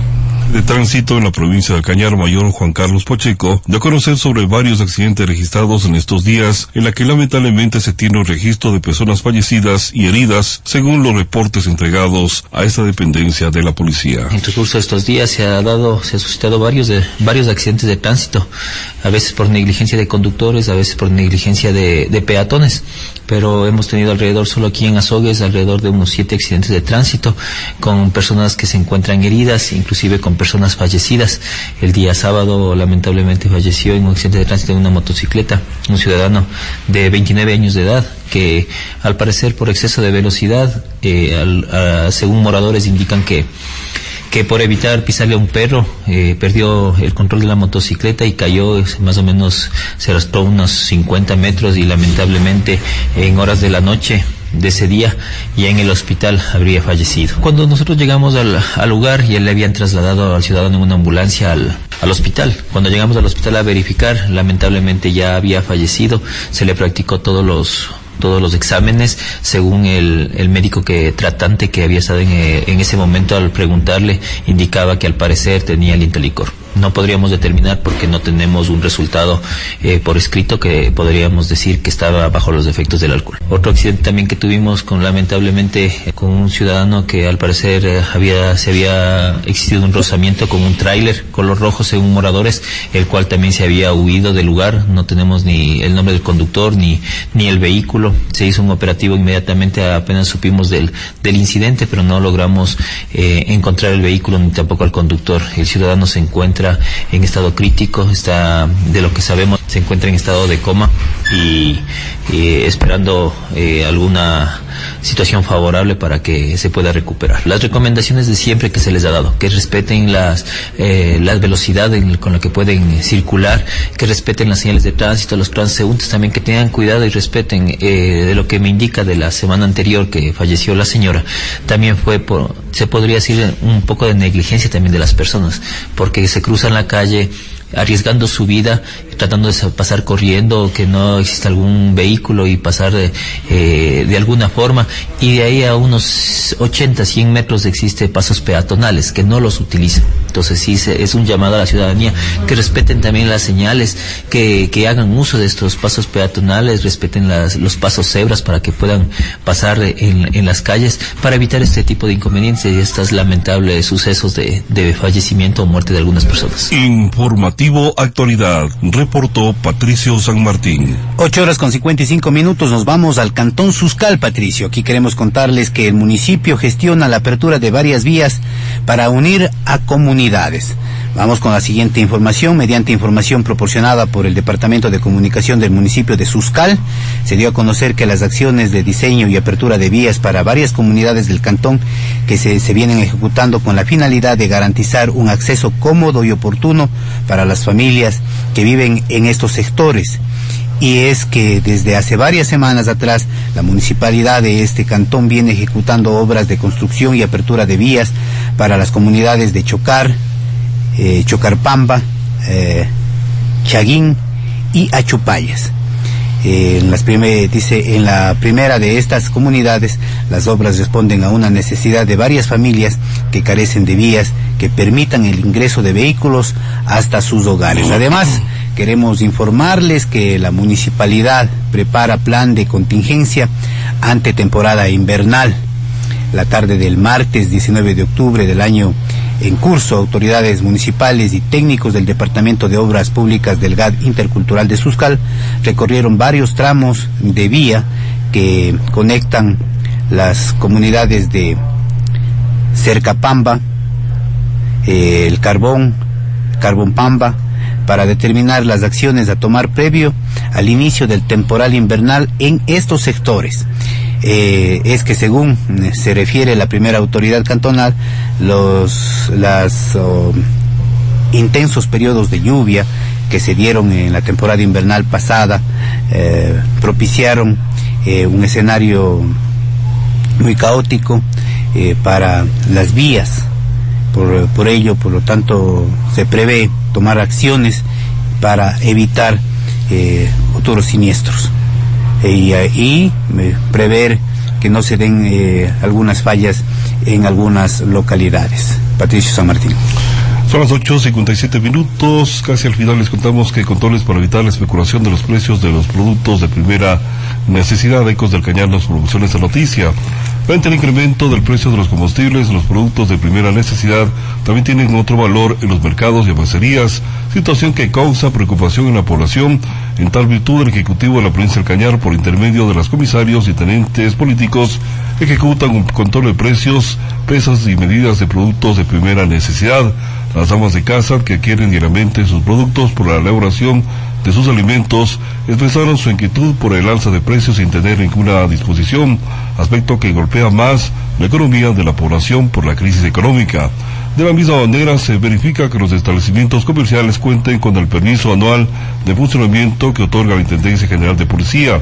de tránsito en la provincia de Cañar Mayor Juan Carlos Pacheco dio a conocer sobre varios accidentes registrados en estos días en la que lamentablemente se tiene un registro de personas fallecidas y heridas según los reportes entregados a esta dependencia de la policía.
En el transcurso de estos días se ha dado, se ha suscitado varios de, varios accidentes de tránsito, a veces por negligencia de conductores, a veces por negligencia de, de peatones, pero hemos tenido alrededor solo aquí en Azogues alrededor de unos siete accidentes de tránsito con personas que se encuentran heridas, inclusive con personas fallecidas. El día sábado, lamentablemente, falleció en un accidente de tránsito en una motocicleta un ciudadano de 29 años de edad que, al parecer, por exceso de velocidad, eh, según moradores indican que que por evitar pisarle a un perro eh, perdió el control de la motocicleta y cayó más o menos se arrastró unos 50 metros y lamentablemente en horas de la noche de ese día y en el hospital habría fallecido. Cuando nosotros llegamos al, lugar y él le habían trasladado al ciudadano en una ambulancia al, al hospital. Cuando llegamos al hospital a verificar, lamentablemente ya había fallecido, se le practicó todos los todos los exámenes según el, el médico que tratante que había estado en, eh, en, ese momento al preguntarle indicaba que al parecer tenía el intelicor no podríamos determinar porque no tenemos un resultado eh, por escrito que podríamos decir que estaba bajo los efectos del alcohol. Otro accidente también que tuvimos con lamentablemente con un ciudadano que al parecer eh, había se había existido un rozamiento con un tráiler color rojo según moradores, el cual también se había huido del lugar. No tenemos ni el nombre del conductor ni ni el vehículo. Se hizo un operativo inmediatamente apenas supimos del del incidente, pero no logramos eh, encontrar el vehículo ni tampoco al conductor. El ciudadano se encuentra en estado crítico, está, de lo que sabemos, se encuentra en estado de coma y, esperando eh, alguna situación favorable para que se pueda recuperar. Las recomendaciones de siempre que se les ha dado, que respeten las, eh, las velocidades con la que pueden circular, que respeten las señales de tránsito, los transeúntes también que tengan cuidado y respeten eh, de lo que me indica de la semana anterior que falleció la señora, también fue por, se podría decir un poco de negligencia también de las personas, porque se cruzan la calle arriesgando su vida, tratando de pasar corriendo, que no exista algún vehículo y pasar de, eh, de alguna forma. Y de ahí a unos 80, 100 metros existe pasos peatonales, que no los utilizan. Entonces sí es un llamado a la ciudadanía que respeten también las señales, que, que hagan uso de estos pasos peatonales, respeten las, los pasos cebras para que puedan pasar en, en, las calles, para evitar este tipo de inconvenientes y estos lamentables sucesos de, de fallecimiento o muerte de algunas personas.
Informativo Actualidad, reportó Patricio San Martín.
Ocho horas con 55 minutos nos vamos al Cantón Suscal, Patricio. Aquí queremos contarles que el municipio gestiona la apertura de varias vías para unir a comunidades Vamos con la siguiente información. Mediante información proporcionada por el Departamento de Comunicación del municipio de Suscal, se dio a conocer que las acciones de diseño y apertura de vías para varias comunidades del cantón que se, se vienen ejecutando con la finalidad de garantizar un acceso cómodo y oportuno para las familias que viven en estos sectores y es que desde hace varias semanas atrás la municipalidad de este cantón viene ejecutando obras de construcción y apertura de vías para las comunidades de Chocar, eh, Chocarpamba, eh, Chaguín y Achupayas. Eh, en, las primer- dice, en la primera de estas comunidades, las obras responden a una necesidad de varias familias que carecen de vías que permitan el ingreso de vehículos hasta sus hogares. Además, queremos informarles que la municipalidad prepara plan de contingencia ante temporada invernal. La tarde del martes 19 de octubre del año en curso, autoridades municipales y técnicos del Departamento de Obras Públicas del GAD Intercultural de Suscal recorrieron varios tramos de vía que conectan las comunidades de Cercapamba, eh, el Carbón, Carbón Pamba, para determinar las acciones a tomar previo al inicio del temporal invernal en estos sectores. Eh, es que según eh, se refiere la primera autoridad cantonal, los oh, intensos periodos de lluvia que se dieron en la temporada invernal pasada eh, propiciaron un escenario muy caótico para las vías. Por, por ello, por lo tanto, se prevé tomar acciones para evitar eh, futuros siniestros Eh, y, y, eh, prever que no se den eh, algunas fallas en algunas localidades. Patricio San Martín.
Son las 8.57 minutos, casi al final les contamos que controles para evitar la especulación de los precios de los productos de primera necesidad, Ecos del Cañar nos proporciona esta noticia. Frente al incremento del precio de los combustibles, los productos de primera necesidad también tienen otro valor en los mercados y almacerías, situación que causa preocupación en la población. En tal virtud, el Ejecutivo de la provincia del Cañar, por intermedio de los comisarios y tenentes políticos, ejecutan un control de precios, pesas y medidas de productos de primera necesidad. Las amas de casa que adquieren diariamente sus productos por la elaboración de sus alimentos expresaron su inquietud por el alza de precios sin tener ninguna disposición, aspecto que golpea más la economía de la población por la crisis económica. De la misma manera, se verifica que los establecimientos comerciales cuenten con el permiso anual de funcionamiento que otorga la Intendencia General de Policía,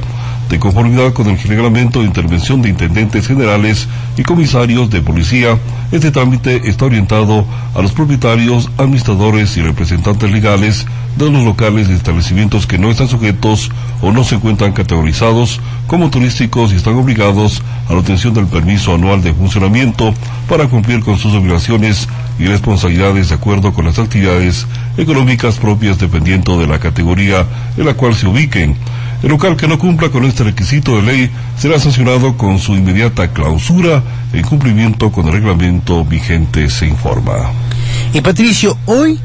de conformidad con el reglamento de intervención de intendentes generales y comisarios de policía. Este trámite está orientado a los propietarios, administradores y representantes legales de los locales y establecimientos que no están sujetos o no se encuentran categorizados como turísticos y están obligados a la obtención del permiso anual de funcionamiento para cumplir con sus obligaciones y responsabilidades de acuerdo con las actividades económicas propias dependiendo de la categoría en la cual se ubiquen. El local que no cumpla con este requisito de ley será sancionado con su inmediata clausura en cumplimiento con el reglamento vigente, se informa.
Y Patricio, hoy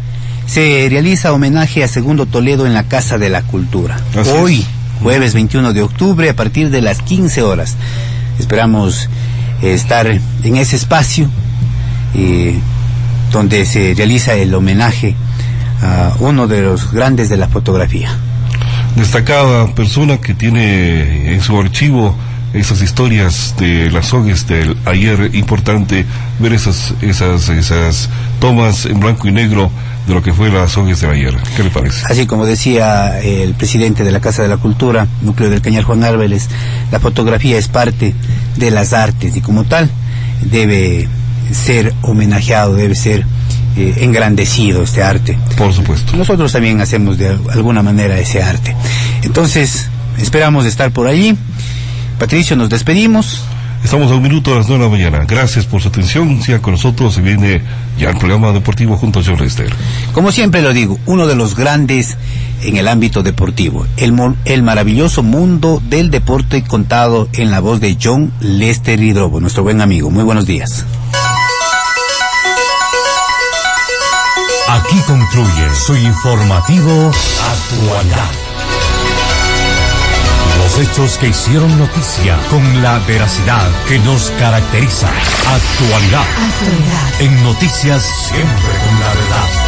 se realiza homenaje a Segundo Toledo en la Casa de la Cultura.
Así
hoy,
es.
jueves 21 de octubre, a partir de las 15 horas. Esperamos eh, estar en ese espacio eh, donde se realiza el homenaje a uno de los grandes de la fotografía.
Destacada persona que tiene en su archivo esas historias de las OGES del ayer, importante ver esas, esas, esas tomas en blanco y negro de lo que fue las OGES del ayer. ¿Qué le parece?
Así como decía el presidente de la Casa de la Cultura, Núcleo del Cañar Juan Álvarez, la fotografía es parte de las artes y como tal debe ser homenajeado, debe ser eh, engrandecido este arte.
Por supuesto.
Nosotros también hacemos de alguna manera ese arte. Entonces, esperamos estar por allí. Patricio, nos despedimos.
Estamos a un minuto de las nueve de la mañana. Gracias por su atención. Siga con nosotros. Se viene ya el programa deportivo junto a John Lester.
Como siempre lo digo, uno de los grandes en el ámbito deportivo, el, el maravilloso mundo del deporte contado en la voz de John Lester Hidrobo, nuestro buen amigo. Muy buenos días.
Aquí concluye su informativo Actualidad. Hechos que hicieron noticia con la veracidad que nos caracteriza. Actualidad. En noticias siempre con la verdad.